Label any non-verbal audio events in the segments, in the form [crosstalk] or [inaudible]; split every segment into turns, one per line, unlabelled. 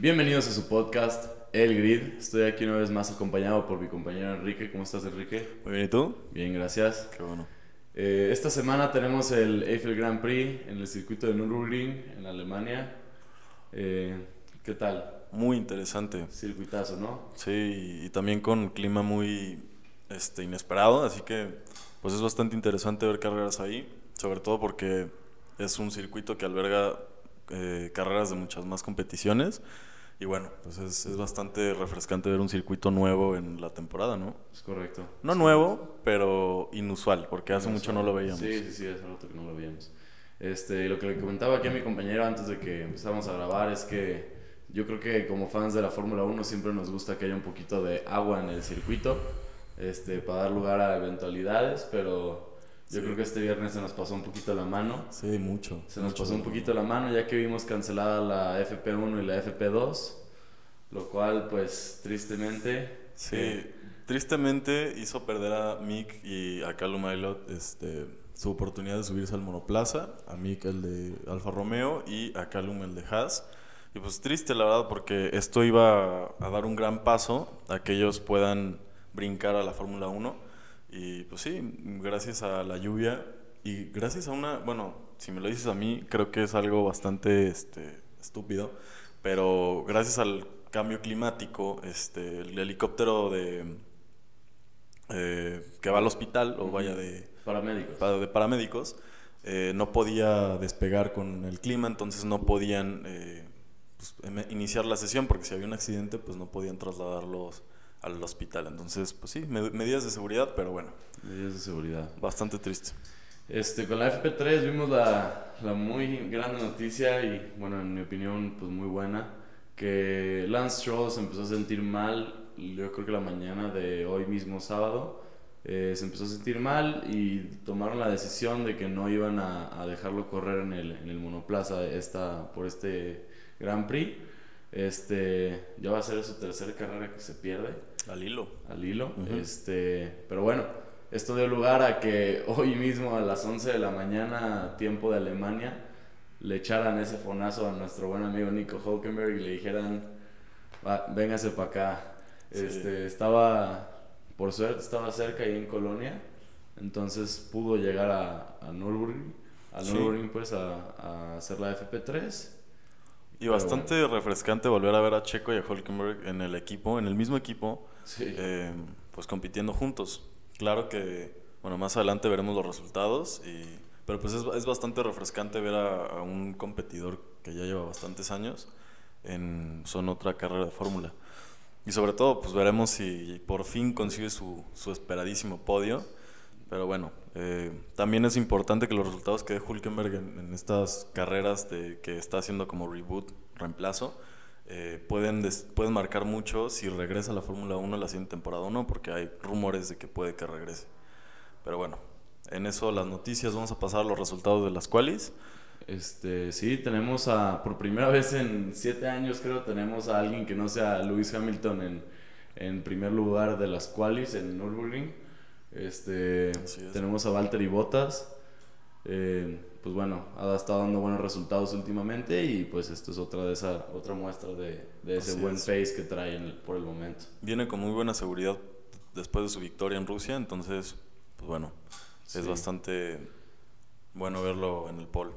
Bienvenidos a su podcast El Grid. Estoy aquí una vez más acompañado por mi compañero Enrique. ¿Cómo estás, Enrique?
Muy bien, ¿y tú?
Bien, gracias.
Qué bueno.
Eh, esta semana tenemos el Eiffel Grand Prix en el circuito de Nürburgring en Alemania. Eh, ¿Qué tal?
Muy interesante.
Circuitazo, ¿no?
Sí, y también con clima muy este, inesperado, así que pues es bastante interesante ver carreras ahí, sobre todo porque es un circuito que alberga eh, carreras de muchas más competiciones. Y bueno, pues es, es, bastante refrescante ver un circuito nuevo en la temporada, ¿no?
Es correcto.
No nuevo, pero inusual, porque hace mucho no lo veíamos.
Sí, sí, sí, hace rato que no lo veíamos. Este, lo que le comentaba aquí a mi compañero antes de que empezáramos a grabar es que yo creo que como fans de la Fórmula 1 siempre nos gusta que haya un poquito de agua en el circuito este, para dar lugar a eventualidades, pero yo
Sí.
creo que este viernes se nos pasó un poquito la mano.
Sí, mucho.
Se nos
mucho.
pasó un poquito la mano ya que vimos cancelada la FP1 y la FP2, lo cual pues tristemente...
Sí,
eh,
tristemente hizo perder a Mick y a Callum Aylot este, su oportunidad de subirse al monoplaza, a Mick el de Alfa Romeo y a Callum el de Haas. Y pues triste la verdad porque esto iba a dar un gran paso a que ellos puedan brincar a la Fórmula 1 y pues sí, gracias a la lluvia y gracias a una, bueno, si me lo dices a mí, creo que es algo bastante este, estúpido, pero gracias al cambio climático, este, el helicóptero de eh, que va al hospital o vaya de,
paramédicos.
pa- de paramédicos eh, no podía despegar con el clima, entonces no podían eh, pues, em- iniciar la sesión porque si había un accidente, pues no podían trasladarlos al hospital. Entonces, pues sí, med- medidas de seguridad, pero bueno,
Medidas de seguridad.
bastante triste.
Este, con la FP3 vimos la, la muy grande noticia y, bueno, en mi opinión, pues muy buena, que Lance Stroll se empezó a sentir mal, yo creo que la mañana de hoy mismo sábado, eh, se empezó a sentir mal y tomaron la decisión de que no iban a, a dejarlo correr en el, en el monoplaza esta, por este Grand Prix. Este, ya va a ser su tercera carrera que se pierde
Al hilo.
al hilo. Este, pero bueno, esto dio lugar a que [laughs] hoy mismo a las 11 de la mañana, tiempo de Alemania, le echaran ese fonazo a nuestro buen amigo Nico Hulkenberg y le dijeran, "Va, véngase para acá.
Sí.
Este, estaba, por suerte, estaba cerca ahí en Colonia, entonces pudo llegar a, a Nürburgring, a
Sí.
Nürburgring pues a, a hacer la FP3.
Y
Pero
bastante refrescante volver a ver a Checo y a Hulkenberg en el equipo, en el mismo equipo,
Sí.
eh, pues compitiendo juntos. Claro que, bueno, más adelante veremos los resultados, y, pero pues es, es bastante refrescante ver a, a un competidor que ya lleva bastantes años en son otra carrera de fórmula. Y sobre todo, pues veremos si por fin consigue su, su esperadísimo podio. Pero bueno, eh, también es importante que los resultados que dé Hulkenberg en, en estas carreras de, que está haciendo como reboot, reemplazo, eh, pueden, des- pueden marcar mucho si regresa a la Fórmula 1 la siguiente temporada o no, porque hay rumores de que puede que regrese. Pero bueno, en eso las noticias, vamos a pasar a los resultados de las qualis.
Este, sí, tenemos a, por primera vez en siete años creo, tenemos a alguien que no sea Lewis Hamilton en, en primer lugar de las qualis en Nürburgring. Este,
es.
tenemos a Valtteri Bottas. Eh, pues bueno, ha estado dando buenos resultados últimamente y pues esto es otra de esa otra muestra de, de ese
Así
buen
es.
pace que trae en el- por el momento.
Viene con muy buena seguridad después de su victoria en Rusia, entonces, pues bueno,
Sí.
es bastante bueno verlo en el pole.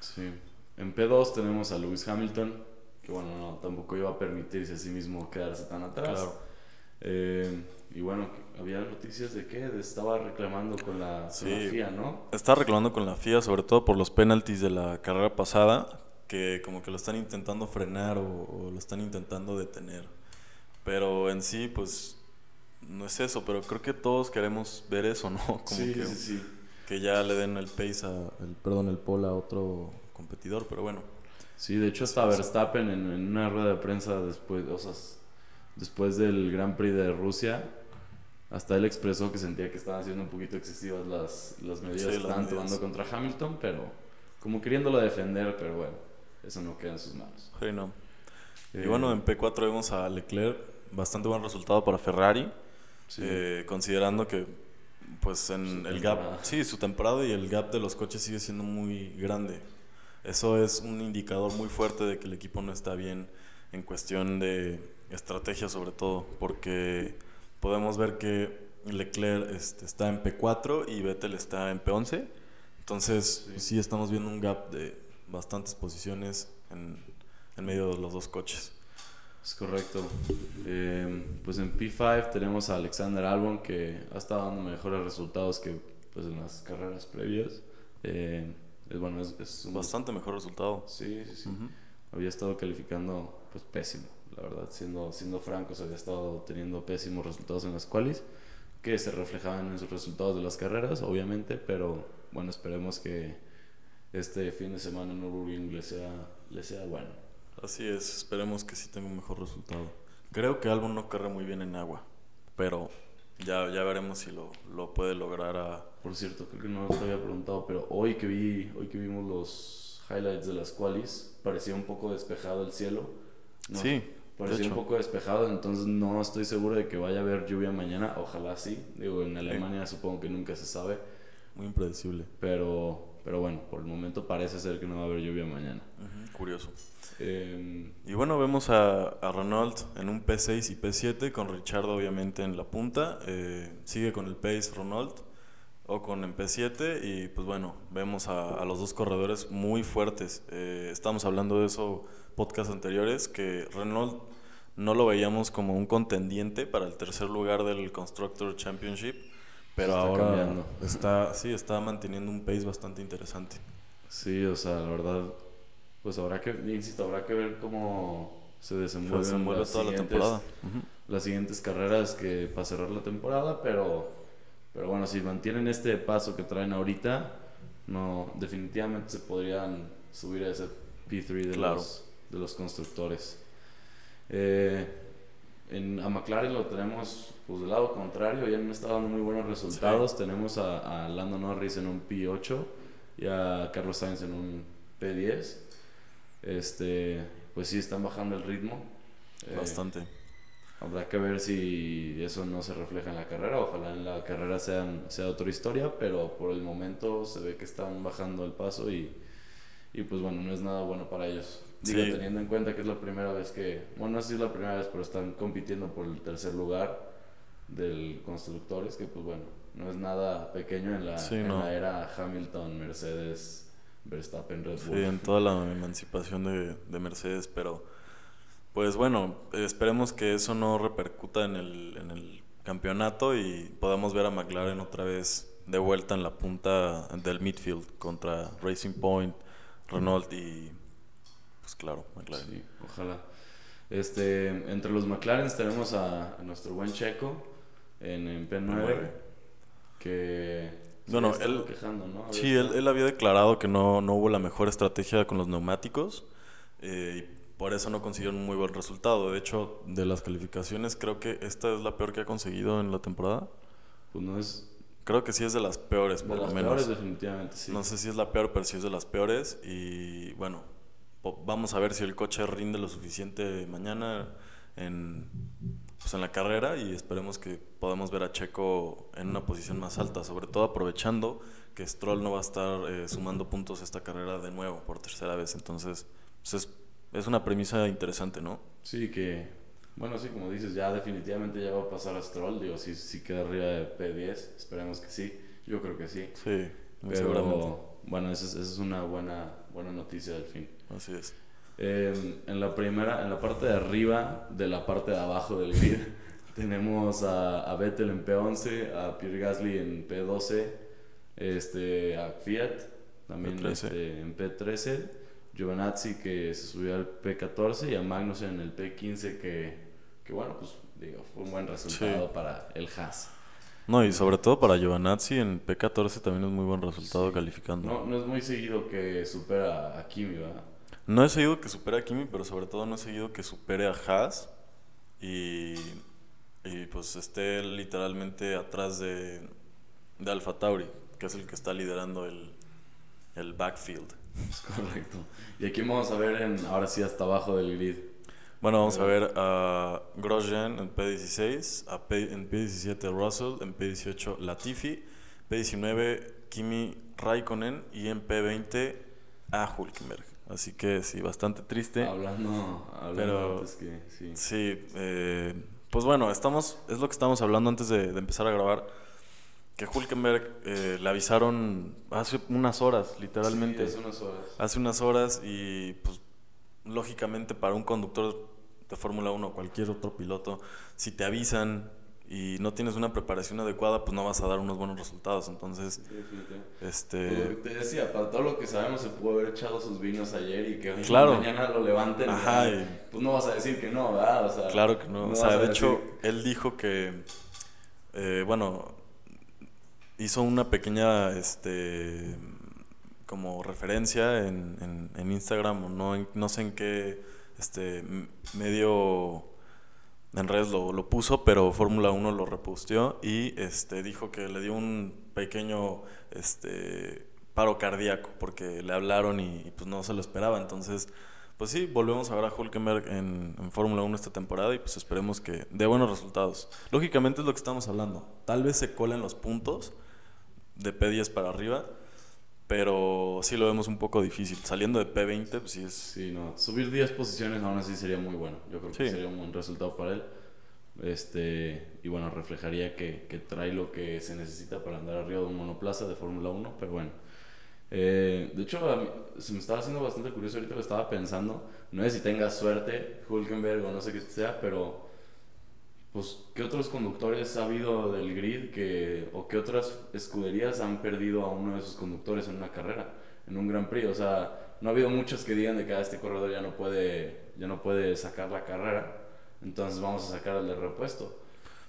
Sí. En P2 tenemos a Lewis Hamilton, que bueno, no, tampoco iba a permitirse a sí mismo quedarse tan atrás.
Claro.
Eh, y bueno, había noticias de que estaba reclamando con la, con
Sí.
la FIA, ¿no?
Está reclamando con la FIA, sobre todo por los penaltis de la carrera pasada, que como que lo están intentando frenar o, o lo están intentando detener. Pero en sí, pues, no es eso, pero creo que todos queremos ver eso, ¿no? [laughs] Como
sí,
que,
sí, sí.
que ya le den el pace a, el, perdón, el pole a otro competidor, pero bueno.
Sí, de hecho hasta Verstappen en, en una rueda de prensa después, o sea, después del Grand Prix de Rusia, hasta él expresó que sentía que estaban siendo un poquito excesivas las, las medidas
Sí,
que estaban
medidas.
tomando contra Hamilton, pero como queriéndolo defender, pero bueno, eso no queda en sus manos.
Sí, no.
Eh,
Y bueno, en P4 vemos a Leclerc, bastante buen resultado para Ferrari,
sí.
eh, considerando que pues en el gap, sí, su temporada y el gap de los coches sigue siendo muy grande. Eso es un indicador muy fuerte de que el equipo no está bien en cuestión de estrategia sobre todo, porque podemos ver que Leclerc este, está en P4 y Vettel está en P11. Entonces, sí. estamos viendo un gap de bastantes posiciones en, en medio de los dos coches.
Es correcto. Eh, pues en P5 tenemos a Alexander Albon que ha estado dando mejores resultados que pues, en las carreras previas. Eh, es, bueno, es,
un... Bastante mejor resultado.
Sí, sí, sí. Había estado calificando pues pésimo, la verdad, siendo, siendo francos, había estado teniendo pésimos resultados en las cuales que se reflejaban en sus resultados de las carreras, obviamente, pero bueno, esperemos que este fin de semana en Nürburgring le sea, le sea bueno.
Así es, esperemos que sí tenga un mejor resultado. Creo que Albon no corre muy bien en agua, pero ya, ya veremos si lo, lo puede lograr a...
Por cierto, creo que no te había preguntado, pero hoy que, vi, hoy que vimos los highlights de las qualis, parecía un poco despejado el cielo.
sí.
Parecía un poco despejado, entonces no estoy seguro de que vaya a haber lluvia mañana. Ojalá sí. Digo, en Alemania supongo que nunca se sabe.
Muy impredecible.
Pero, pero bueno, por el momento parece ser que no va a haber lluvia mañana.
curioso. Em, y bueno, vemos a, a, Renault en un P6 y P7, con Richard obviamente en la punta. Eh, sigue con el Pace Renault o con el P7 y pues bueno, vemos a, los dos corredores muy fuertes. Eh, estamos hablando de eso podcast anteriores, que Renault no lo veíamos como un contendiente para el tercer lugar del Constructor Championship, pero ahora está, sí, está manteniendo un pace bastante interesante.
Sí, o sea, la verdad, pues habrá que, insisto, habrá que ver cómo se desenvuelve,
toda la temporada.
Las siguientes carreras que para cerrar la temporada, pero, pero bueno, si mantienen este paso que traen ahorita, no, definitivamente se podrían subir a ese P3 de los de los constructores. Eh, en, a McLaren lo tenemos pues, del lado contrario, ya no está dando muy buenos resultados. Tenemos a, a, Lando Norris en un P8 y a Carlos Sainz en un P10. Este, pues sí, están bajando el ritmo.
Eh, Bastante.
Habrá que ver si eso no se refleja en la carrera. Ojalá en la carrera sean, sea otra historia, pero por el momento se ve que están bajando el paso y, y pues bueno, no es nada bueno para ellos. Digo, teniendo en cuenta que es la primera vez que, bueno, no sé si es la primera vez, pero están compitiendo por el tercer lugar del constructores, que pues bueno, no es nada pequeño en la, la era Hamilton, Mercedes, Verstappen, Red Bull.
Sí, en toda la emancipación de, de Mercedes, pero pues bueno, esperemos que eso no repercuta en el, en el campeonato y podamos ver a McLaren otra vez de vuelta en la punta del midfield contra Racing Point, Renault y pues claro, McLaren.
Sí, ojalá. Este, entre los McLaren tenemos a, nuestro buen Checo en, P9, que
bueno, él, quejando, ¿no? Sí, él, él, había declarado que no, no, hubo la mejor estrategia con los neumáticos eh, y por eso no consiguió un muy buen resultado. De hecho, de las calificaciones, creo que esta es la peor que ha conseguido en la temporada.
Pues no es.
Creo que sí es de las peores, por
de
lo
las Peores, definitivamente, sí.
No sé si es la peor, pero sí es de las peores. Y bueno, vamos a ver si el coche rinde lo suficiente mañana en, pues en la carrera y esperemos que podamos ver a Checo en una posición más alta, sobre todo aprovechando que Stroll no va a estar eh, sumando puntos esta carrera de nuevo por tercera vez. Entonces, pues es, es, una premisa interesante, ¿no?
Sí, que, bueno, sí, como dices, ya definitivamente ya va a pasar a Stroll. Digo, si, si queda arriba de P10, esperemos que sí. Yo creo que sí.
Sí,
Pero, bueno, esa es, esa es una buena, buena noticia del fin.
Así es.
Eh, en la primera, en la parte de arriba de la parte de abajo del grid, [laughs] tenemos a, a, Vettel en P11, a Pierre Gasly en P12, este, a Fiat también Este, en P13, Giovanazzi que se subió al P14 y a Magnussen en el P15 que, que bueno, pues digo, fue un buen resultado para el Haas.
No, y sobre todo para Giovanazzi en P14 también es muy buen resultado calificando.
No, no es muy seguido que supera a Kimi, ¿verdad?
No he seguido que supere a Kimi, pero sobre todo no he seguido que supere a Haas y, y pues esté literalmente atrás de, de Alfa Tauri, que es el que está liderando el, el backfield.
Es [laughs] correcto. Y aquí vamos a ver en, ahora sí hasta abajo del grid.
Bueno, vamos a ver a Grosjean en P16, a en P17 Russell, en P18 Latifi, P19 Kimi Raikkonen y en P20 a Hulkenberg. Así que sí, bastante triste.
Hablando, hablando
Pero-
antes que, sí.
Sí, eh, pues bueno, estamos, es lo que estábamos hablando antes de, de empezar a grabar. Que Hulkenberg eh, le avisaron hace unas horas, literalmente.
Sí, hace unas horas.
Hace unas horas y pues lógicamente para un conductor de Fórmula 1 o cualquier otro piloto, si te avisan y no tienes una preparación adecuada, pues no vas a dar unos buenos resultados. Entonces,
Sí, definitivamente. Pues,
este...
lo que te decía, para todo lo que sabemos se pudo haber echado sus vinos ayer y que
Claro.
mañana lo levanten.
Ajá, y-
Pues no vas a decir que no, ¿verdad? O sea,
Claro que no. o
vas
sea, de
decir-
hecho, él dijo que, eh, bueno, hizo una pequeña, este, como referencia en, en- en Instagram no, no sé en qué, este, medio en redes lo, lo puso, pero Fórmula 1 lo reposteó y, este, dijo que le dio un pequeño, este, paro cardíaco porque le hablaron y, pues no se lo esperaba, entonces pues sí, volvemos a ver a Hulkenberg en, en Fórmula 1 esta temporada y pues esperemos que dé buenos resultados. Lógicamente es lo que estamos hablando. Tal vez se colen los puntos de P10 para arriba, pero sí lo vemos un poco difícil. Saliendo de P20, pues sí es...
Sí, no, subir 10 posiciones aún así sería muy bueno. Yo creo que
Sí.
sería un buen resultado para él. Este, y bueno, reflejaría que, que trae lo que se necesita para andar arriba de un monoplaza de Fórmula 1, pero bueno. Eh, de hecho, mí se me estaba haciendo bastante curioso ahorita lo estaba pensando. No sé si tenga suerte Hulkenberg o no sé qué sea, pero pues ¿qué otros conductores ha habido del grid que o qué otras escuderías han perdido a uno de sus conductores en una carrera, en un Gran Prix? O sea, no ha habido muchos que digan de que "Ah, este corredor ya no puede ya no puede sacar la carrera, entonces vamos a sacar al de repuesto.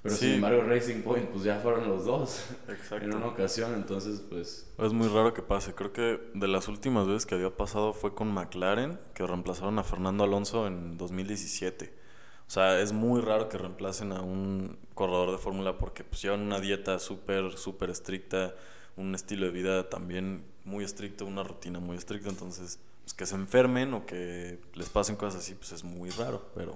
Pero
Sí.
sin embargo, Racing Point pues ya fueron los dos [laughs]
Exacto.
en una ocasión, entonces pues
Es muy raro que pase. Creo que de las últimas veces que había pasado fue con McLaren, que reemplazaron a Fernando Alonso en 2017. O sea, es muy raro que reemplacen a un corredor de fórmula porque pues llevan una dieta súper, súper estricta, un estilo de vida también muy estricto, una rutina muy estricta. Entonces, pues que se enfermen o que les pasen cosas así, pues es muy raro. Pero,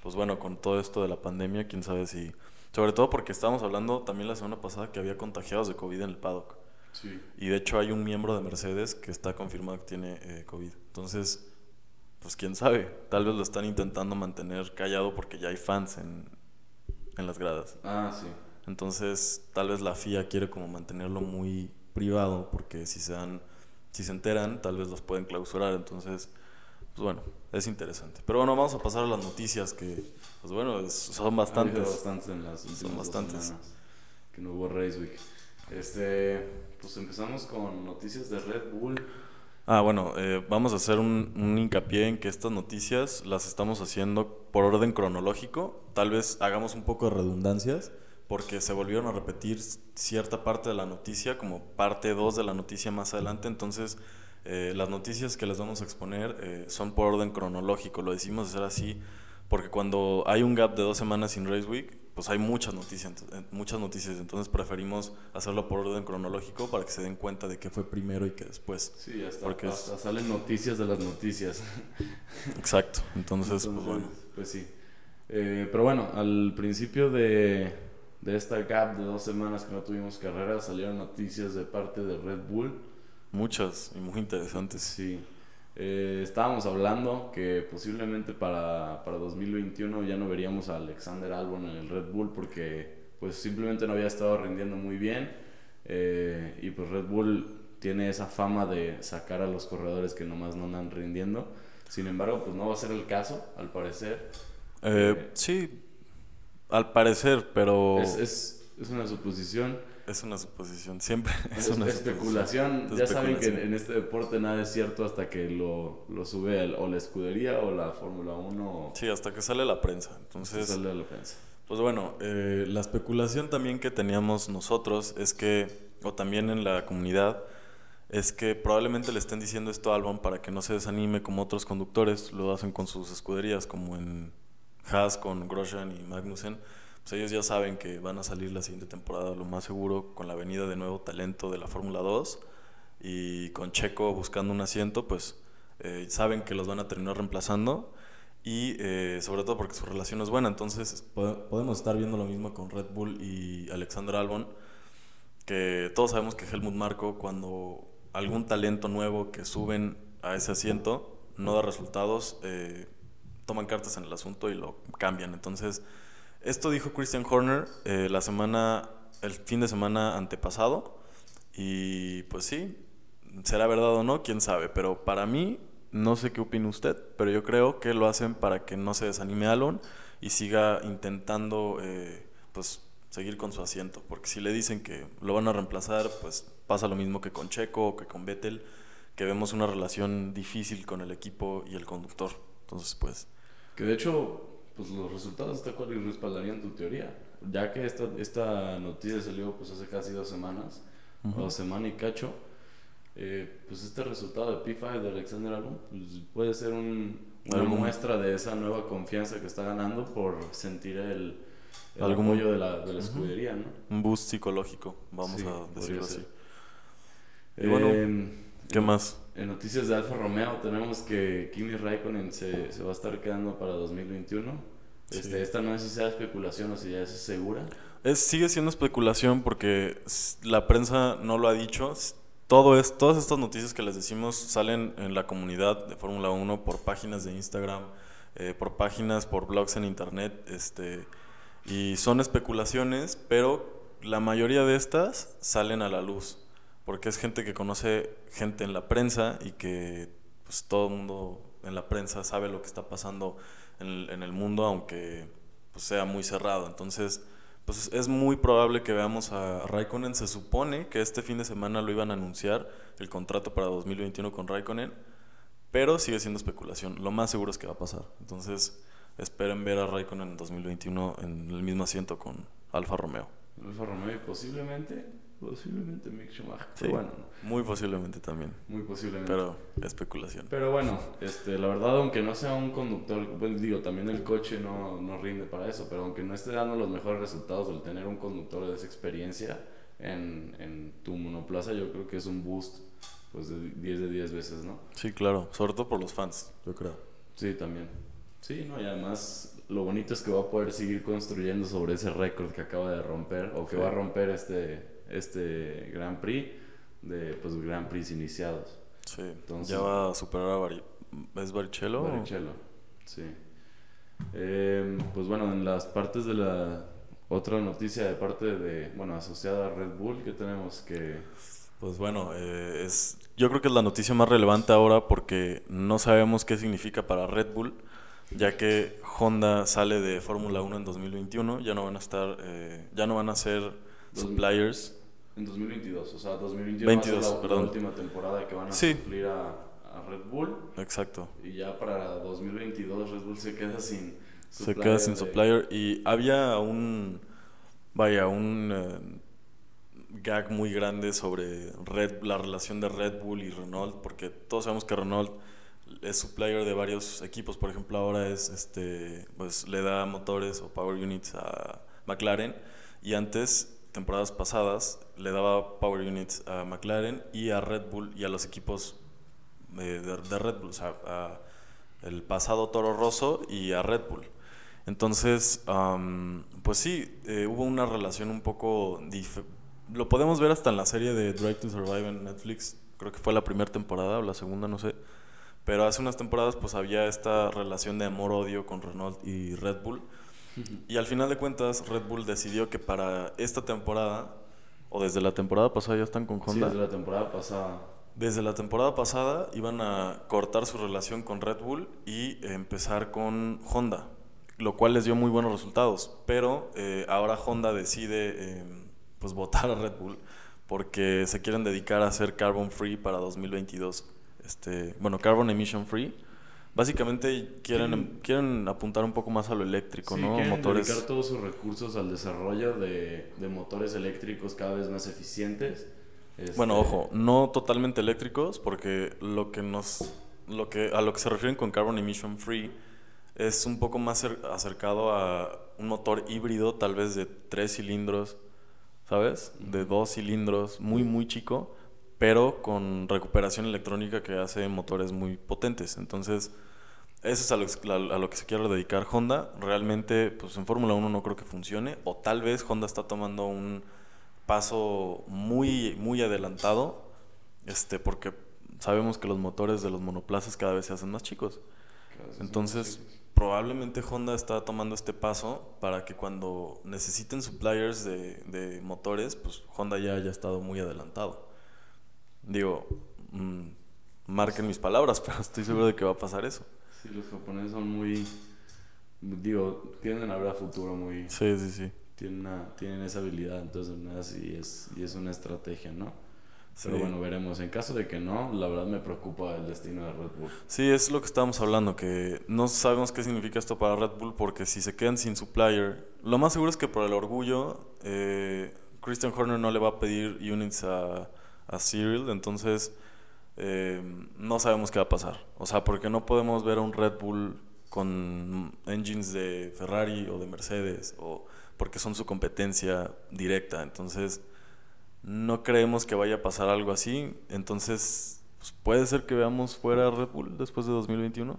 pues bueno, con todo esto de la pandemia, quién sabe si... Sobre todo porque estábamos hablando también la semana pasada que había contagiados de COVID en el paddock.
sí.
Y de hecho hay un miembro de Mercedes que está confirmado que tiene eh, COVID. Entonces, pues quién sabe, tal vez lo están intentando mantener callado porque ya hay fans en, en las gradas.
Ah, sí.
Entonces, tal vez la FIA quiere como mantenerlo muy privado porque si se dan, si se enteran, tal vez los pueden clausurar. Entonces, pues bueno, es interesante. Pero bueno, vamos a pasar a las noticias que, pues bueno, es- son
Ha
bastantes.
bastantes en las dos
bastantes.
que no hubo Race Week. Este, pues empezamos con noticias de Red Bull.
Ah, bueno, eh, vamos a hacer un, hincapié en que estas noticias las estamos haciendo por orden cronológico. Tal vez hagamos un poco de redundancias porque se volvieron a repetir cierta parte de la noticia como parte 2 de la noticia más adelante. Entonces, eh, las noticias que les vamos a exponer eh, son por orden cronológico. Lo decimos hacer así porque cuando hay un gap de dos semanas sin Race Week, pues hay muchas noticias, eh, muchas noticias. Entonces preferimos hacerlo por orden cronológico para que se den cuenta de qué fue primero y qué después.
Sí, hasta,
Porque es-
salen noticias de las noticias. [laughs]
Exacto. Entonces, pues bueno.
pues sí. Eh, pero bueno, al principio de, de esta gap de dos semanas que no tuvimos carrera, salieron noticias de parte de Red Bull.
Muchas y muy interesantes.
Sí. Eh, estábamos hablando que posiblemente para, para 2021 ya no veríamos a Alexander Albon en el Red Bull porque pues simplemente no había estado rindiendo muy bien eh, y pues Red Bull tiene esa fama de sacar a los corredores que nomás no andan rindiendo. Sin embargo, pues no va a ser el caso, al parecer.
Eh, sí, al parecer, pero
Es, es, es una suposición,
es una suposición. Siempre es,
es,
una
especulación.
suposición.
Ya saben que en, en este deporte nada es cierto hasta que lo, lo sube el- o la escudería o la Fórmula 1 o
Sí, hasta que sale la prensa. Entonces,
sale a la prensa.
Pues bueno, eh, la especulación también que teníamos nosotros es que, o también en la comunidad, es que probablemente le estén diciendo esto a Albon para que no se desanime como otros conductores lo hacen con sus escuderías, como en Haas con Grosjean y Magnussen. Pues ellos ya saben que van a salir la siguiente temporada, lo más seguro, con la venida de nuevo talento de la Fórmula 2 y con Checo buscando un asiento, pues eh, saben que los van a terminar reemplazando y eh, sobre todo porque su relación es buena. Entonces po- podemos estar viendo lo mismo con Red Bull y Alexander Albon, que todos sabemos que Helmut Marko cuando algún talento nuevo que suben a ese asiento, no da resultados, eh, toman cartas en el asunto y lo cambian. Entonces, esto dijo Christian Horner eh, la semana, el fin de semana antepasado. Y pues sí, será verdad o no, quién sabe. Pero para mí, no sé qué opina usted, pero yo creo que lo hacen para que no se desanime Alon y siga intentando eh, pues seguir con su asiento. Porque si le dicen que lo van a reemplazar, pues pasa lo mismo que con Checo o que con Vettel, que vemos una relación difícil con el equipo y el conductor. Entonces, pues...
Que de hecho, pues los resultados de cual respaldarían tu teoría. Ya que esta, esta noticia salió pues hace casi dos semanas, o semana y cacho, eh, pues este resultado de P5 de Alexander Albon pues puede ser un, una muestra de esa nueva confianza que está ganando por sentir el, el apoyo de la, de la escudería, ¿no?
Un boost psicológico, vamos a decirlo así. Y bueno, em, ¿qué más?
En noticias de Alfa Romeo tenemos que Kimi Raikkonen se, se va a estar quedando para 2021. Este, esta no es si sea especulación o si ya es segura.
Es, sigue siendo especulación porque la prensa no lo ha dicho. Todo es, todas estas noticias que les decimos salen en la comunidad de Fórmula 1 por páginas de Instagram, eh, por páginas, por blogs en internet. Este, y son especulaciones, pero la mayoría de estas salen a la luz porque es gente que conoce gente en la prensa y que pues, todo el mundo en la prensa sabe lo que está pasando en el, mundo, aunque pues, sea muy cerrado. Entonces, pues es muy probable que veamos a Raikkonen. Se supone que este fin de semana lo iban a anunciar, el contrato para 2021 con Raikkonen, pero sigue siendo especulación. Lo más seguro es que va a pasar. Entonces, esperen ver a Raikkonen en 2021 en el mismo asiento con Alfa Romeo.
Alfa Romeo posiblemente Posiblemente Mick Schumacher. Sí, bueno.
Muy posiblemente también.
Muy posiblemente.
Pero especulación.
Pero bueno, este, la verdad, aunque no sea un conductor, pues digo, también el coche no, no rinde para eso, pero aunque no esté dando los mejores resultados, el tener un conductor de esa experiencia en, en tu monoplaza, yo creo que es un boost pues de 10 de 10 veces, ¿no?
Sí, claro, sobre todo por los fans, yo creo.
Sí, también. Sí, no, y además lo bonito es que va a poder seguir construyendo sobre ese récord que acaba de romper o que va a romper este este Grand Prix de pues Grand Prix iniciados.
Sí, Entonces, ya va a superar a Bari ¿Es Barrichello?
Barrichello, sí. Eh, pues bueno, en las partes de la otra noticia de parte de, bueno, asociada a Red Bull, que tenemos que...
Pues bueno, eh, es, yo creo que es la noticia más relevante ahora porque no sabemos qué significa para Red Bull, ya que Honda sale de Fórmula 1 en 2021, ya no van a estar, eh, ya no van a ser suppliers
en 2022, o sea, 2022 va a ser la, última temporada que van a cumplir a, Red Bull.
Exacto.
Y ya para 2022 Red Bull se queda sin
supplier. Se queda sin supplier y había un, vaya, un eh, gag muy grande sobre Red, la relación de Red Bull y Renault, porque todos sabemos que Renault es supplier de varios equipos, por ejemplo ahora es este pues le da motores o power units a McLaren y antes temporadas pasadas le daba power units a McLaren y a Red Bull y a los equipos de, Red Bull, o sea, el pasado Toro Rosso y a Red Bull. Entonces, pues sí, eh, hubo una relación un poco... Lo podemos ver hasta en la serie de Drive to Survive en Netflix, creo que fue la primera temporada o la segunda, no sé. Pero hace unas temporadas pues había esta relación de amor-odio con Renault y Red Bull. Y al final de cuentas, Red Bull decidió que para esta temporada, o desde la temporada pasada ya están con Honda. Sí,
desde la temporada pasada.
Desde la temporada pasada iban a cortar su relación con Red Bull y empezar con Honda, lo cual les dio muy buenos resultados. Pero eh, ahora Honda decide em, pues votar a Red Bull porque se quieren dedicar a hacer carbon free para 2022. Este, bueno, carbon emission free Básicamente quieren, quieren apuntar un poco más a lo eléctrico, ¿no?
Quieren motores... dedicar todos sus recursos al desarrollo de, de motores eléctricos cada vez más eficientes.
Bueno, este, ojo, no totalmente eléctricos, porque lo que nos, lo que, a lo que se refieren con Carbon Emission Free es un poco más acercado a un motor híbrido, tal vez de tres cilindros, ¿sabes? De dos cilindros, muy, muy chico pero con recuperación electrónica que hace motores muy potentes. Entonces, eso es a lo, que se quiere dedicar Honda. Realmente, pues en Fórmula 1 no creo que funcione, o tal vez Honda está tomando un paso muy, muy adelantado, este, porque sabemos que los motores de los monoplazas cada vez se hacen más chicos. Entonces,
más
probablemente Honda está tomando este paso para que cuando necesiten suppliers de, de motores, pues Honda ya haya estado muy adelantado. Digo, mm, marquen mis palabras, [laughs] pero estoy seguro de que va a pasar eso.
Sí, los japoneses son muy. Digo, tienden a ver a futuro muy.
Sí, sí, sí.
Tienen, una- tienen esa habilidad, entonces y es, y es una estrategia, ¿no? Pero
Sí.
bueno, veremos. En caso de que no, la verdad me preocupa el destino de Red Bull.
Sí, es lo que estábamos hablando, que no sabemos qué significa esto para Red Bull porque si se quedan sin supplier, lo más seguro es que por el orgullo, eh, Christian Horner no le va a pedir units a, a Cyril, entonces eh, no sabemos qué va a pasar. O sea, porque no podemos ver a un Red Bull con engines de Ferrari o de Mercedes, o porque son su competencia directa, entonces no creemos que vaya a pasar algo así, entonces pues, puede ser que veamos fuera Red Bull después de 2021.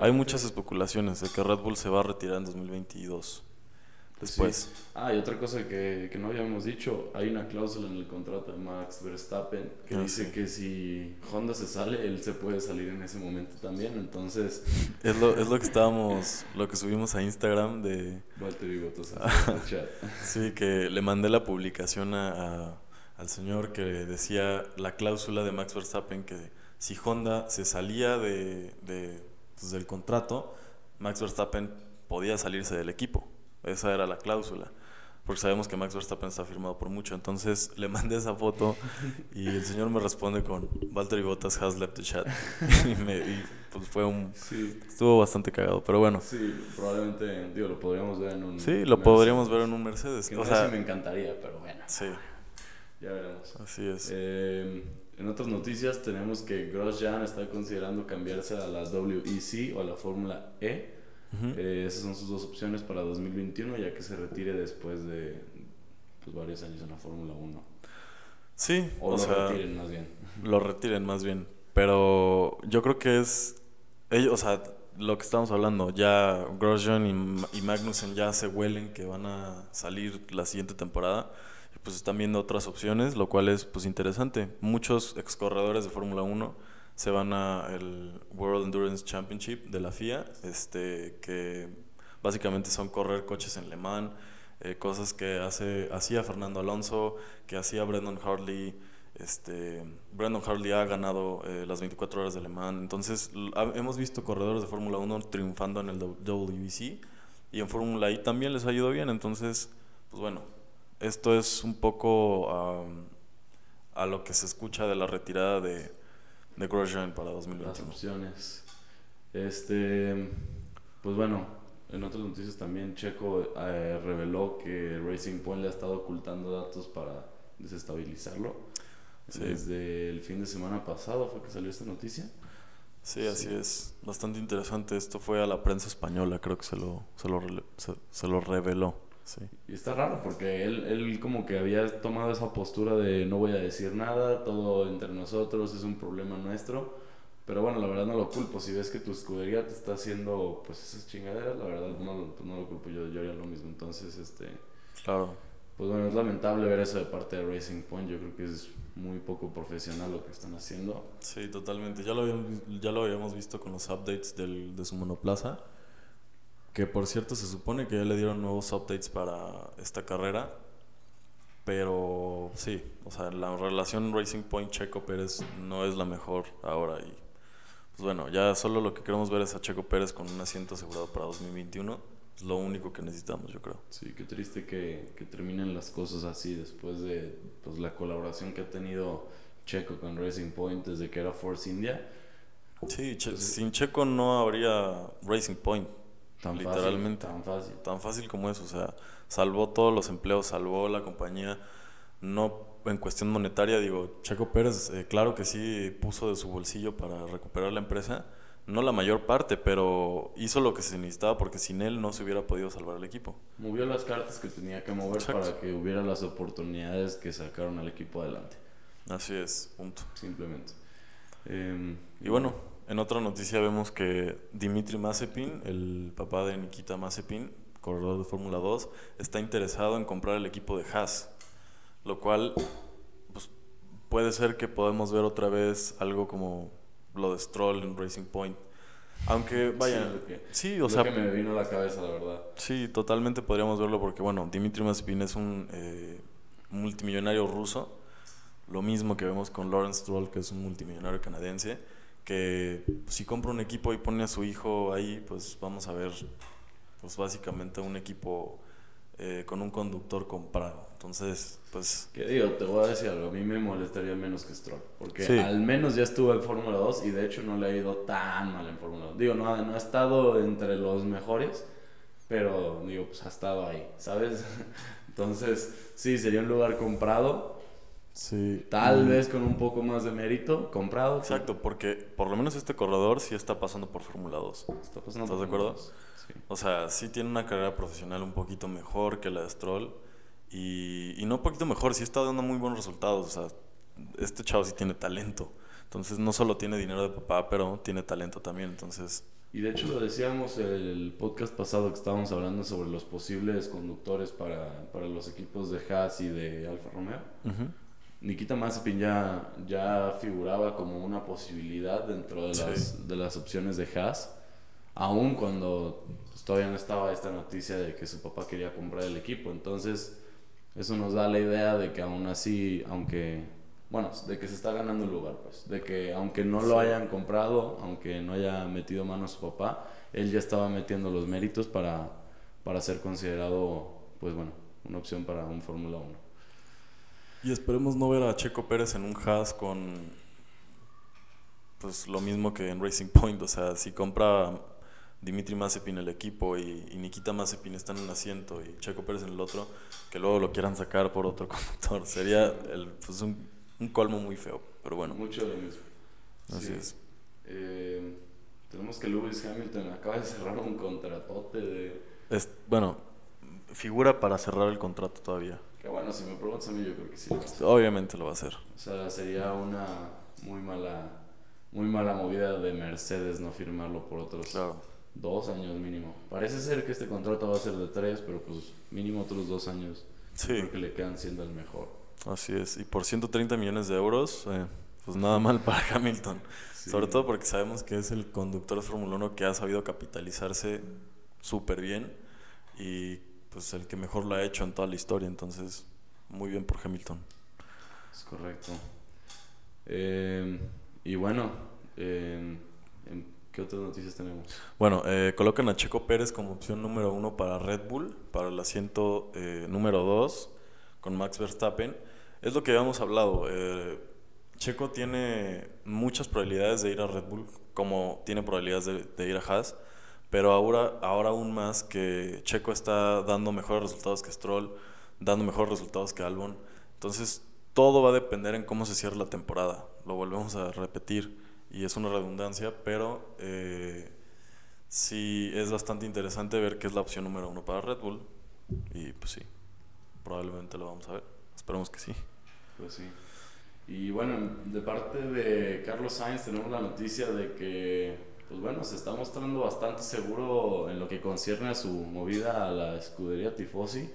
Hay muchas especulaciones de que Red Bull se va a retirar en 2022. Después.
Sí. Ah, y otra cosa que, que no habíamos dicho, hay una cláusula en el contrato de Max Verstappen que
Ah,
dice
sí.
que si Honda se sale, él se puede salir en ese momento también. Entonces,
Es lo, es lo que estábamos, lo que subimos a Instagram de,
Valtteri Bottas [laughs]
sí, que le mandé la publicación a, a- al señor que decía la cláusula de Max Verstappen que si Honda se salía de, de, pues, del contrato, Max Verstappen podía salirse del equipo. Esa era la cláusula. Porque sabemos que Max Verstappen está firmado por mucho. Entonces [laughs] le mandé esa foto y el señor me responde con Valtteri Bottas has left the chat. [laughs] y, me- y, pues fue un...
Sí,
Estuvo bastante cagado, pero bueno.
sí, probablemente, digo, lo podríamos ver en un...
Sí, lo
Mercedes.
podríamos ver en un Mercedes.
Que
O
no sé
sea,
si me encantaría, pero bueno,
sí,
ya veremos.
así es.
Eh, en otras noticias tenemos que Grosjean está considerando cambiarse a la WEC o a la Fórmula E.
Ujú.
Eh, esas son sus dos opciones para 2021, ya que se retire después de pues, varios años en la Fórmula 1.
Sí,
O,
o,
lo
sea,
retiren más bien.
lo retiren más bien. Pero yo creo que es. Ellos, o sea, lo que estamos hablando, ya Grosjean y, y Magnussen ya se huelen que van a salir la siguiente temporada. Pues están viendo otras opciones, lo cual es pues interesante. Muchos ex corredores de Fórmula 1 se van a el World Endurance Championship de la FIA, este, que básicamente son correr coches en Le Mans, eh, cosas que hace, hacía Fernando Alonso, que hacía Brendan Hartley. Este, Brandon Hartley ha ganado eh, las 24 horas de Le Mans. Entonces, hemos visto corredores de Fórmula 1 triunfando en el WBC y en Fórmula I también les ha ido bien. Entonces, pues bueno, esto es un poco a lo que se escucha de la retirada de, de Grosjean para
Las
2021.
opciones. Este, pues bueno, en otras noticias también Checo eh, reveló que Racing Point le ha estado ocultando datos para desestabilizarlo.
Sí.
Desde el fin de semana pasado fue que salió esta noticia.
Sí, así
Sí.
es. Bastante interesante. Esto fue a la prensa española, creo que se lo, se lo, se lo reveló. Sí.
Y está raro porque él, él como que había tomado esa postura de no voy a decir nada, todo entre nosotros es un problema nuestro. Pero bueno, la verdad no lo culpo. Si ves que tu escudería te está haciendo pues esas chingaderas, la verdad no, lo- pues, no lo culpo. Yo, yo haría lo mismo. Entonces, este,
Claro.
pues bueno, es lamentable ver eso de parte de Racing Point. Yo creo que es muy poco profesional lo que están haciendo.
Sí, totalmente. Ya lo habíamos, ya lo habíamos visto con los updates del, de su monoplaza. Que por cierto se supone que ya le dieron nuevos updates para esta carrera. Pero sí, o sea, la relación Racing Point Checo Pérez no es la mejor ahora. Y pues bueno, ya solo lo que queremos ver es a Checo Pérez con un asiento asegurado para 2021. Es lo único que necesitamos, yo creo.
Sí, qué triste que, que terminen las cosas así después de pues, la colaboración que ha tenido Checo con Racing Point desde que era Force India.
Sí, Che-
Pues,
sin Checo no habría Racing Point.
Tan
Literalmente.
Fácil, tan fácil.
tan fácil como eso, o sea, salvó todos los empleos, salvó la compañía, no en cuestión monetaria, digo, Checo Pérez, eh, claro que sí puso de su bolsillo para recuperar la empresa, no la mayor parte, pero hizo lo que se necesitaba porque sin él no se hubiera podido salvar el equipo.
Movió las cartas que tenía que mover
Exacto.
para que hubiera las oportunidades que sacaron al equipo adelante.
Así es, punto.
Simplemente. Em,
Y bueno, en otra noticia vemos que Dimitri Mazepin, el papá de Nikita Mazepin, corredor de Fórmula 2, está interesado en comprar el equipo de Haas, lo cual pues, puede ser que podemos ver otra vez algo como lo de Stroll en Racing Point. Aunque, vaya, sí, o sea...
que me vino a la cabeza, la verdad.
Sí, totalmente podríamos verlo porque, bueno, Dimitri Mazepin es un eh, multimillonario ruso. Lo mismo que vemos con Lawrence Stroll, que es un multimillonario canadiense. Que si compra un equipo y pone a su hijo ahí, pues vamos a ver, pues básicamente un equipo eh, con un conductor comprado. Entonces, pues...
¿Qué digo? Te voy a decir algo. A mí me molestaría menos que Stroll. Porque al menos ya estuvo en Fórmula 2 y de hecho no le ha ido tan mal en Fórmula 2. Digo, no, no ha estado entre los mejores, pero digo, pues ha estado ahí, ¿sabes? [laughs] Entonces, sí, sería un lugar comprado.
Sí.
Tal vez con un poco más de mérito, comprado.
Exacto, porque por lo menos este corredor sí está pasando por Fórmula 2.
Está pasando
¿Estás de acuerdo? O sea, sí tiene una carrera profesional un poquito mejor que la de Stroll. Y, y no un poquito mejor, sí está dando muy buenos resultados. O sea, este chavo sí tiene talento. Entonces no solo tiene dinero de papá, pero tiene talento también. Entonces...
Y de hecho lo decíamos el podcast pasado que estábamos hablando sobre los posibles conductores para, para los equipos de Haas y de Alfa Romeo. Nikita Mazepin ya, ya figuraba como una posibilidad dentro de las, de las opciones de Haas aún cuando pues, todavía no estaba esta noticia de que su papá quería comprar el equipo. Entonces, eso nos da la idea de que aún así, aunque, bueno, de que se está ganando el lugar, pues, de que aunque no lo hayan comprado, aunque no haya metido mano a su papá, él ya estaba metiendo los méritos para, para ser considerado, pues bueno, una opción para un Fórmula 1.
Y esperemos no ver a Checo Pérez en un Haas con pues lo mismo que en Racing Point, o sea, si compra Dimitri Mazepin el equipo y, Nikita Mazepin está en un asiento y Checo Pérez en el otro, que luego lo quieran sacar por otro [laughs] conductor. Sería el, pues un, un, colmo muy feo, pero bueno.
Mucho de lo mismo.
Así es.
Eh, tenemos que Lewis Hamilton acaba de cerrar un contratote de...
Es, bueno, figura para cerrar el contrato todavía.
Que bueno, si me preguntas a mí, yo creo que sí.
Obviamente lo va a hacer.
O sea, sería una muy mala, muy mala movida de Mercedes no firmarlo por otros.
Claro
Dos años mínimo. Parece ser que este contrato va a ser de tres, pero pues mínimo otros dos años.
Sí.
Creo que le quedan siendo el mejor.
Así es. Y por 130 millones de euros, eh, pues nada mal para [laughs] Hamilton. Sobre todo porque sabemos que es el conductor de Fórmula 1 que ha sabido capitalizarse súper bien y pues el que mejor lo ha hecho en toda la historia. Entonces, muy bien por Hamilton.
Es correcto. Eh, y bueno, eh, ¿Qué otras noticias tenemos?
Bueno, eh, colocan a Checo Pérez como opción número uno para Red Bull, para el asiento eh, número dos, con Max Verstappen. Es lo que habíamos hablado. Eh, Checo tiene muchas probabilidades de ir a Red Bull, como tiene probabilidades de, ir a Haas, pero ahora, ahora aún más que Checo está dando mejores resultados que Stroll, dando mejores resultados que Albon. Entonces, todo va a depender en cómo se cierre la temporada. Lo volvemos a repetir y es una redundancia, pero eh, sí es bastante interesante ver que es la opción número uno para Red Bull y pues sí, probablemente lo vamos a ver, esperemos que sí.
Pues sí. Y bueno, de parte de Carlos Sainz tenemos la noticia de que, pues bueno, se está mostrando bastante seguro en lo que concierne a su movida a la escudería Tifosi.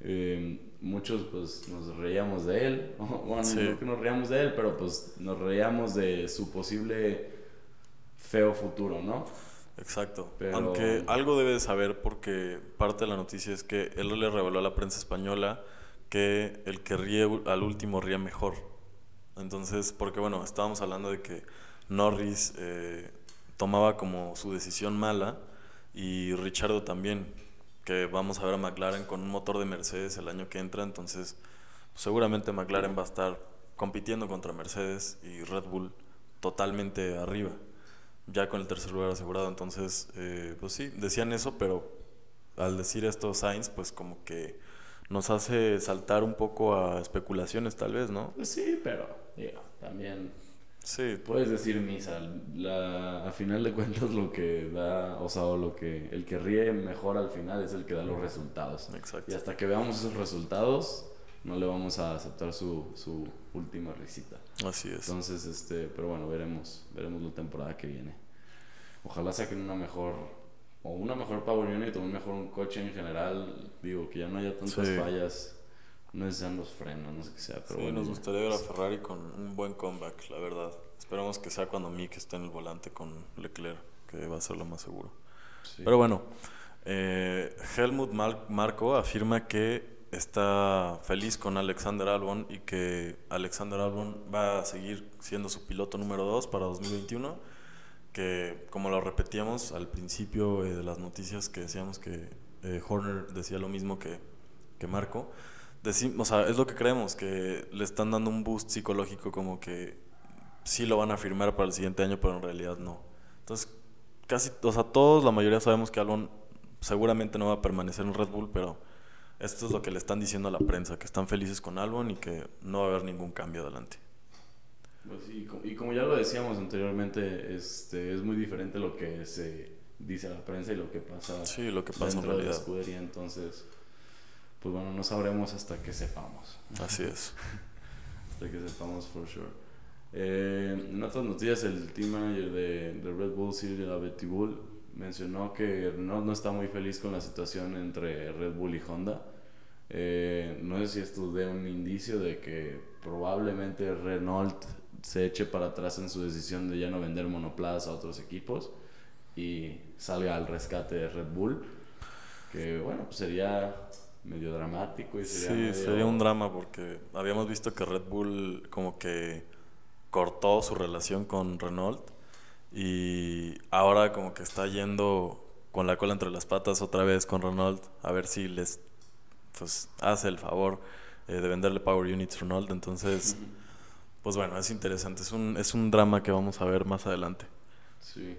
Eh, muchos pues nos reíamos de él, [laughs] bueno, no que nos reíamos de él, pero pues nos reíamos de su posible feo futuro, ¿no?
Exacto. Aunque algo debe de saber porque parte de la noticia es que él le reveló a la prensa española que el que ríe al último ríe mejor. Entonces, porque bueno, estábamos hablando de que Norris eh, tomaba como su decisión mala y Richardo también que vamos a ver a McLaren con un motor de Mercedes el año que entra, entonces seguramente McLaren va a estar compitiendo contra Mercedes y Red Bull totalmente arriba, ya con el tercer lugar asegurado, entonces eh, pues sí, decían eso, pero al decir esto Sainz, pues como que nos hace saltar un poco a especulaciones tal vez, ¿no?
Pues sí, pero también
Sí.
Puedes decir misa. La, a final de cuentas lo que da, o sea, lo que el que ríe mejor al final es el que da los resultados.
Exacto.
Y hasta que veamos esos resultados, no le vamos a aceptar su, su última risita.
Así es.
Entonces, este, pero bueno, veremos, veremos la temporada que viene. Ojalá saquen una mejor o una mejor Power Unit o un mejor un coche en general, digo, que ya no haya tantas fallas no sean los frenos, no sé qué sea, pero
Sí,
bueno.
nos gustaría ver a Ferrari con un buen comeback, la verdad. Esperamos que sea cuando Mick esté en el volante con Leclerc, que va a ser lo más seguro.
Sí.
Pero bueno, eh, Helmut Mal- Marko afirma que está feliz con Alexander Albon y que Alexander Albon va a seguir siendo su piloto número 2 para 2021. Que como lo repetíamos al principio eh, de las noticias que decíamos que eh, Horner decía lo mismo que, que Marco. Decim- o sea, es lo que creemos, que le están dando un boost psicológico como que sí lo van a firmar para el siguiente año, pero en realidad no. Entonces, casi, o sea, todos, la mayoría sabemos que Albon seguramente no va a permanecer en Red Bull, pero esto es lo que le están diciendo a la prensa, que están felices con Albon y que no va a haber ningún cambio adelante.
Pues sí, y como ya lo decíamos anteriormente, este, es muy diferente lo que se dice a la prensa y lo que pasa
Sí, lo que pasa en
dentro de la
realidad.
escudería, entonces, pues bueno, no sabremos hasta que sepamos.
Así es. [laughs]
Hasta que sepamos for sure. Eh, en otras noticias, el team manager de, de Red Bull, Cyril Abitibul, mencionó que Renault no está muy feliz con la situación entre Red Bull y Honda. Eh, no sé si esto dé un indicio de que probablemente Renault se eche para atrás en su decisión de ya no vender monoplazas a otros equipos y salga al rescate de Red Bull. Que bueno, pues sería medio dramático y sería,
Sí,
medio-
sería un drama porque habíamos visto que Red Bull como que cortó su relación con Renault y ahora como que está yendo con la cola entre las patas otra vez con Renault a ver si les pues hace el favor eh, de venderle Power Units a Renault. Entonces, [laughs] pues bueno, es interesante. Es un, es un drama que vamos a ver más adelante.
Sí.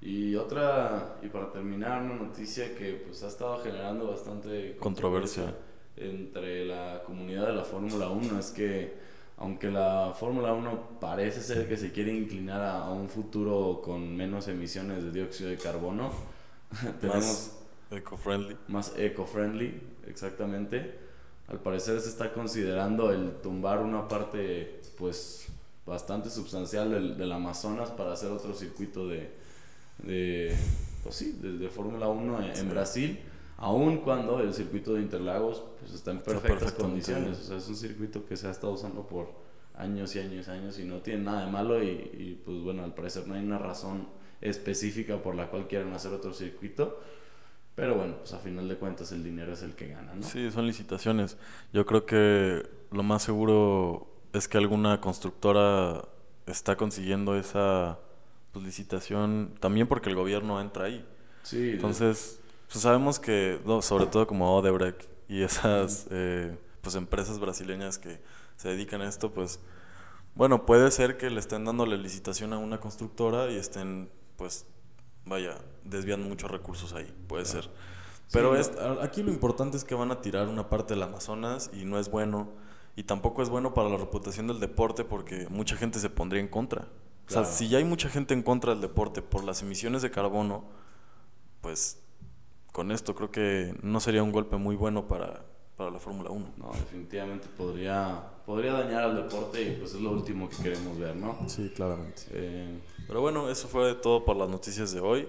Y otra, y para terminar, una noticia que pues ha estado generando bastante
Controversia.
entre la comunidad de la Fórmula 1 es que aunque la Fórmula 1 parece ser que se quiere inclinar a, a un futuro con menos emisiones de dióxido de carbono, [laughs] tenemos
Más eco-friendly.
más eco-friendly, exactamente. Al parecer se está considerando el tumbar una parte, pues, bastante sustancial del, del Amazonas para hacer otro circuito de, de pues sí, de, Fórmula 1 en, en
Sí.
Brasil, aun cuando el circuito de Interlagos, pues, está en
Está
perfectas
perfectamente
condiciones. O sea, es un circuito que se ha estado usando por años y años y años y no tiene nada de malo y, y, pues, bueno, al parecer no hay una razón específica por la cual quieran hacer otro circuito. Pero bueno, pues a final de cuentas el dinero es el que gana, ¿no?
Sí, son licitaciones. Yo creo que lo más seguro es que alguna constructora está consiguiendo esa pues, licitación también porque el gobierno entra ahí.
Sí,
Entonces, pues sabemos que, no, sobre todo como Odebrecht y esas eh, pues empresas brasileñas que se dedican a esto, pues bueno, puede ser que le estén dando la licitación a una constructora y estén, pues, vaya, desviando muchos recursos ahí, puede
Claro.
ser. Pero es, aquí lo importante es que van a tirar una parte del Amazonas y no es bueno. Y tampoco es bueno para la reputación del deporte porque mucha gente se pondría en contra. O sea,
Claro.
si ya hay mucha gente en contra del deporte por las emisiones de carbono, pues con esto creo que no sería un golpe muy bueno para, para la Fórmula 1.
no, definitivamente podría, podría dañar al deporte y pues es lo último que queremos ver, ¿no?
Sí, claramente.
Eh,
Pero bueno, eso fue todo por las noticias de hoy.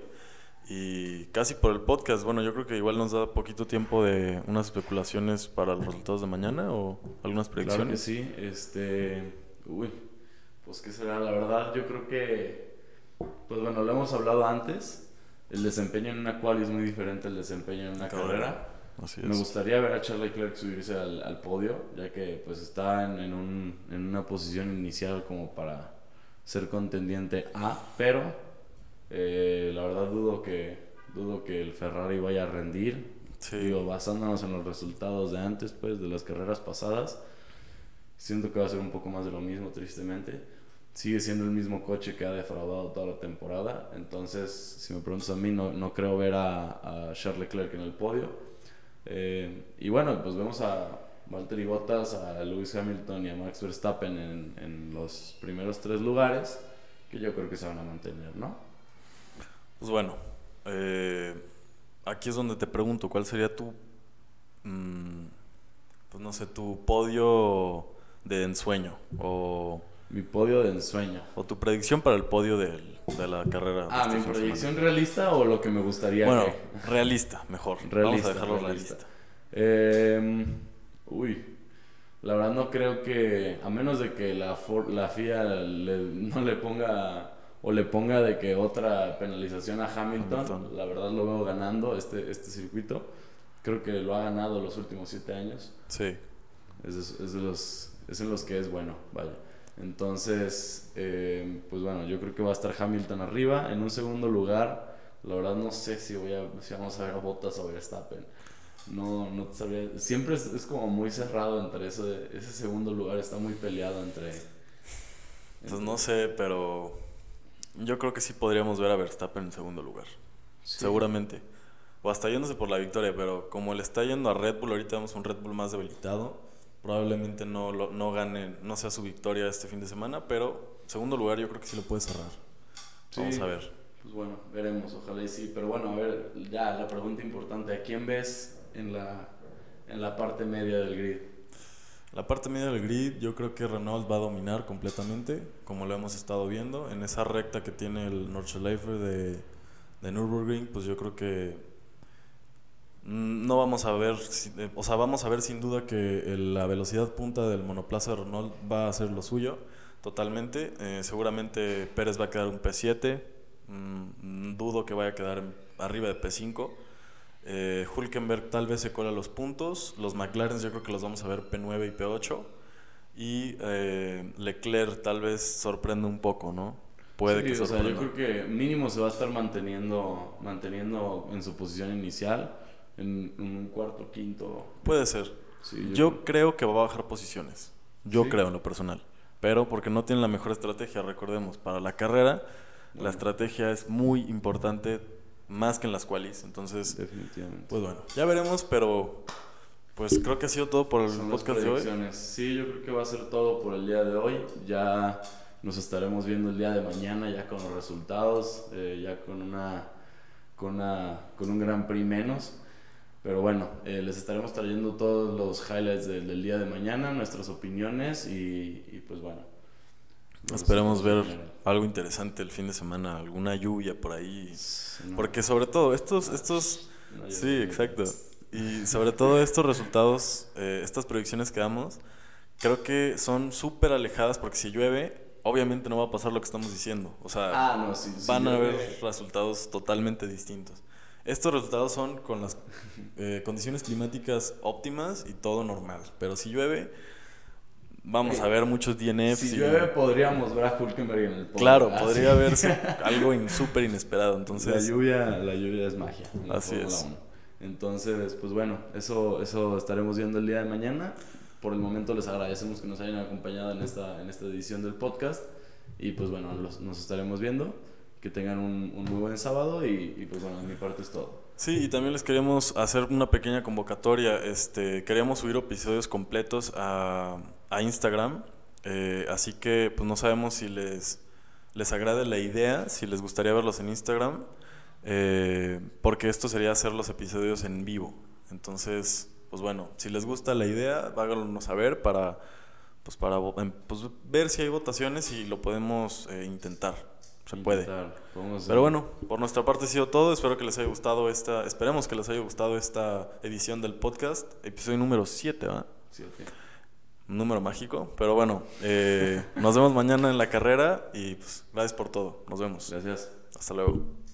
Y casi por el podcast. Bueno, yo creo que igual nos da poquito tiempo de unas especulaciones para los resultados de mañana o algunas
claro que
predicciones.
sí, este, uy, pues qué será, la verdad, yo creo que, pues bueno, lo hemos hablado antes, el desempeño en una quali es muy diferente al desempeño en una
Carrera.
carrera.
Así
Me
es.
gustaría ver a Charlie Leclerc subirse al, al podio, ya que pues está en, en un- en una posición inicial como para ser contendiente A, pero eh, la verdad dudo que dudo que el Ferrari vaya a rendir.
Sí.
Digo, basándonos en los resultados de antes, pues, de las carreras pasadas, siento que va a ser un poco más de lo mismo, tristemente. Sigue siendo el mismo coche que ha defraudado toda la temporada. Entonces, si me preguntas a mí, no, no creo ver a, a Charles Leclerc en el podio. Eh, y bueno, pues vemos a Valtteri Bottas, a Lewis Hamilton y a Max Verstappen en, en los primeros tres lugares, que yo creo que se van a mantener, ¿no?
Pues bueno, eh, aquí es donde te pregunto, ¿cuál sería tu, mm, pues no sé, tu podio de ensueño o,
Mi podio de ensueño.
o tu predicción para el podio del- de la carrera? de
Ah,
este
¿mi
de
proyección
semana?
realista o lo que me gustaría
Bueno,
que-
realista, mejor.
Realista, [laughs]
Vamos a dejarlo
realista.
realista.
Eh, Uy, la verdad no creo que, a menos de que la, la FIA no le ponga o le ponga de que otra penalización a Hamilton, la verdad lo veo ganando este, este circuito. Creo que lo ha ganado los últimos siete años.
Sí.
Es, de los, es en los que es bueno, vaya. Entonces, eh, pues bueno, yo creo que va a estar Hamilton arriba. En un segundo lugar, la verdad no sé si, voy a, si vamos a ver a Bottas o Verstappen. No, no sabría. Siempre es, es, como muy cerrado entre eso. ese segundo lugar está muy peleado entre.
Pues no sé, pero yo creo que sí podríamos ver a Verstappen en segundo lugar. Seguramente. O hasta yéndose por la victoria, pero como le está yendo a Red Bull, ahorita vemos un Red Bull más debilitado. Probablemente no, no gane, no sea su victoria este fin de semana, pero segundo lugar yo creo que sí lo puede cerrar. Vamos a ver.
Pues bueno, veremos, ojalá y sí. Pero bueno, a ver, ya la pregunta importante, ¿a quién ves en la, en la parte media del grid?
La parte media del grid yo creo que Renault va a dominar completamente, como lo hemos estado viendo. En esa recta que tiene el Nordschleifer de, de Nürburgring, pues yo creo que no vamos a ver, eh, o sea, vamos a ver sin duda que la velocidad punta del monoplaza de Renault va a ser lo suyo totalmente. Eh, seguramente Pérez va a quedar un P7, mm, dudo que vaya a quedar arriba de P5. Eh, Hulkenberg tal vez se cola los puntos. Los McLaren yo creo que los vamos a ver P9 y P8. Y eh, Leclerc tal vez sorprende un poco, ¿no?
Puede que sorprenda. yo creo que mínimo se va a estar manteniendo, manteniendo en su posición inicial, en, un cuarto, quinto.
Puede ser. yo, creo que va a bajar posiciones. Yo creo en lo personal. Pero porque no tiene la mejor estrategia, recordemos, para la carrera la estrategia es muy importante más que en las qualis. Entonces,
definitivamente.
Pues bueno, ya veremos, pero pues creo que ha sido todo por el podcast de hoy.
Sí, yo creo que va a ser todo por el día de hoy. Ya nos estaremos viendo el día de mañana ya con los resultados, eh, ya con una, con una con un Gran Prix menos. Pero bueno, eh, les estaremos trayendo todos los highlights del, día de mañana, nuestras opiniones y, y pues bueno.
Esperemos ver algo interesante el fin de semana, alguna lluvia por ahí. Porque sobre todo estos, estos, sí, exacto. Y sobre todo estos resultados, eh, estas predicciones que damos, creo que son súper alejadas porque si llueve, obviamente no va a pasar lo que estamos diciendo. O sea,
ah,
van a haber resultados totalmente distintos. Estos resultados son con las eh, condiciones climáticas óptimas y todo normal. Pero si llueve, vamos a ver muchos DNFs.
Si llueve, podríamos ver a Hulkenberg en el
podio. Claro, podría verse [laughs] algo súper inesperado. Entonces,
la lluvia, la lluvia es magia.
Así es.
Entonces, pues bueno, eso, eso estaremos viendo el día de mañana. Por el momento les agradecemos que nos hayan acompañado en esta, en esta edición del podcast. Y pues bueno, nos estaremos viendo. Que tengan un, un muy buen sábado y, y pues bueno, de mi parte es todo.
Sí, y también les queríamos hacer una pequeña convocatoria. Este, queríamos subir episodios completos a, a Instagram. Eh, así que pues no sabemos si les, les agrade la idea, si les gustaría verlos en Instagram, eh, porque esto sería hacer los episodios en vivo. Entonces, pues bueno, si les gusta la idea, háganlo saber para, pues para em, pues, ver si hay votaciones y lo podemos eh, intentar. Se puede. Pero bueno, por nuestra parte ha sido todo. Espero que les haya gustado esta, esperemos que les haya gustado esta edición del podcast, episodio número 7, ¿va?
7
un número mágico. Pero bueno, eh, nos vemos mañana en la carrera y pues gracias por todo. Nos vemos.
Gracias.
Hasta luego.